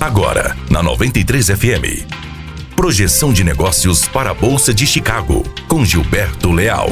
Agora, na 93 FM. Projeção de negócios para a Bolsa de Chicago, com Gilberto Leal.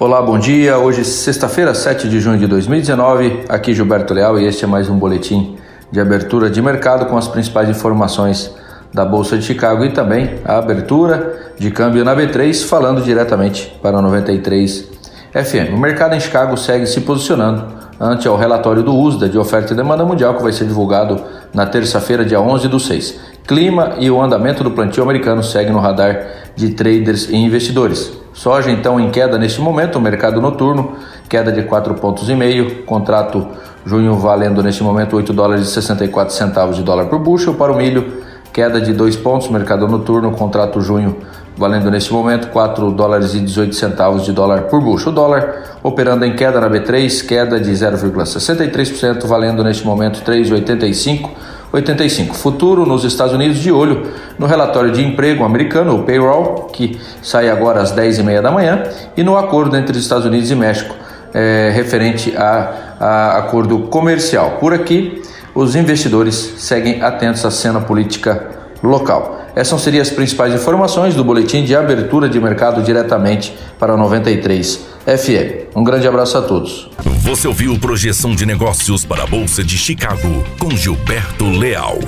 Olá, bom dia. Hoje, sexta-feira, 7 de junho de 2019. Aqui Gilberto Leal e este é mais um boletim de abertura de mercado com as principais informações da Bolsa de Chicago e também a abertura de câmbio na B3, falando diretamente para a 93 FM. O mercado em Chicago segue se posicionando ante ao relatório do USDA de oferta e demanda mundial que vai ser divulgado na terça-feira, dia 11 do 6. Clima e o andamento do plantio americano seguem no radar de traders e investidores. Soja então em queda neste momento, mercado noturno, queda de 4 pontos e meio, contrato junho valendo neste momento 8 dólares e 64 centavos de dólar por bushel, para o milho queda de 2 pontos, mercado noturno, contrato junho valendo neste momento 4 dólares e 18 centavos de dólar por bushel. O dólar operando em queda na B3, queda de 0,63%, valendo neste momento 3,85 85. Futuro nos Estados Unidos de olho no relatório de emprego americano, o payroll, que sai agora às 10h30 da manhã, e no acordo entre os Estados Unidos e México, é, referente a, a acordo comercial. Por aqui, os investidores seguem atentos à cena política local. Essas seriam as principais informações do boletim de abertura de mercado diretamente para 93 FM. Um grande abraço a todos. Você ouviu Projeção de Negócios para a Bolsa de Chicago com Gilberto Leal.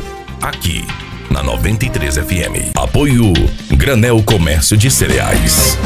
Aqui na 93 FM. Apoio Granel Comércio de Cereais.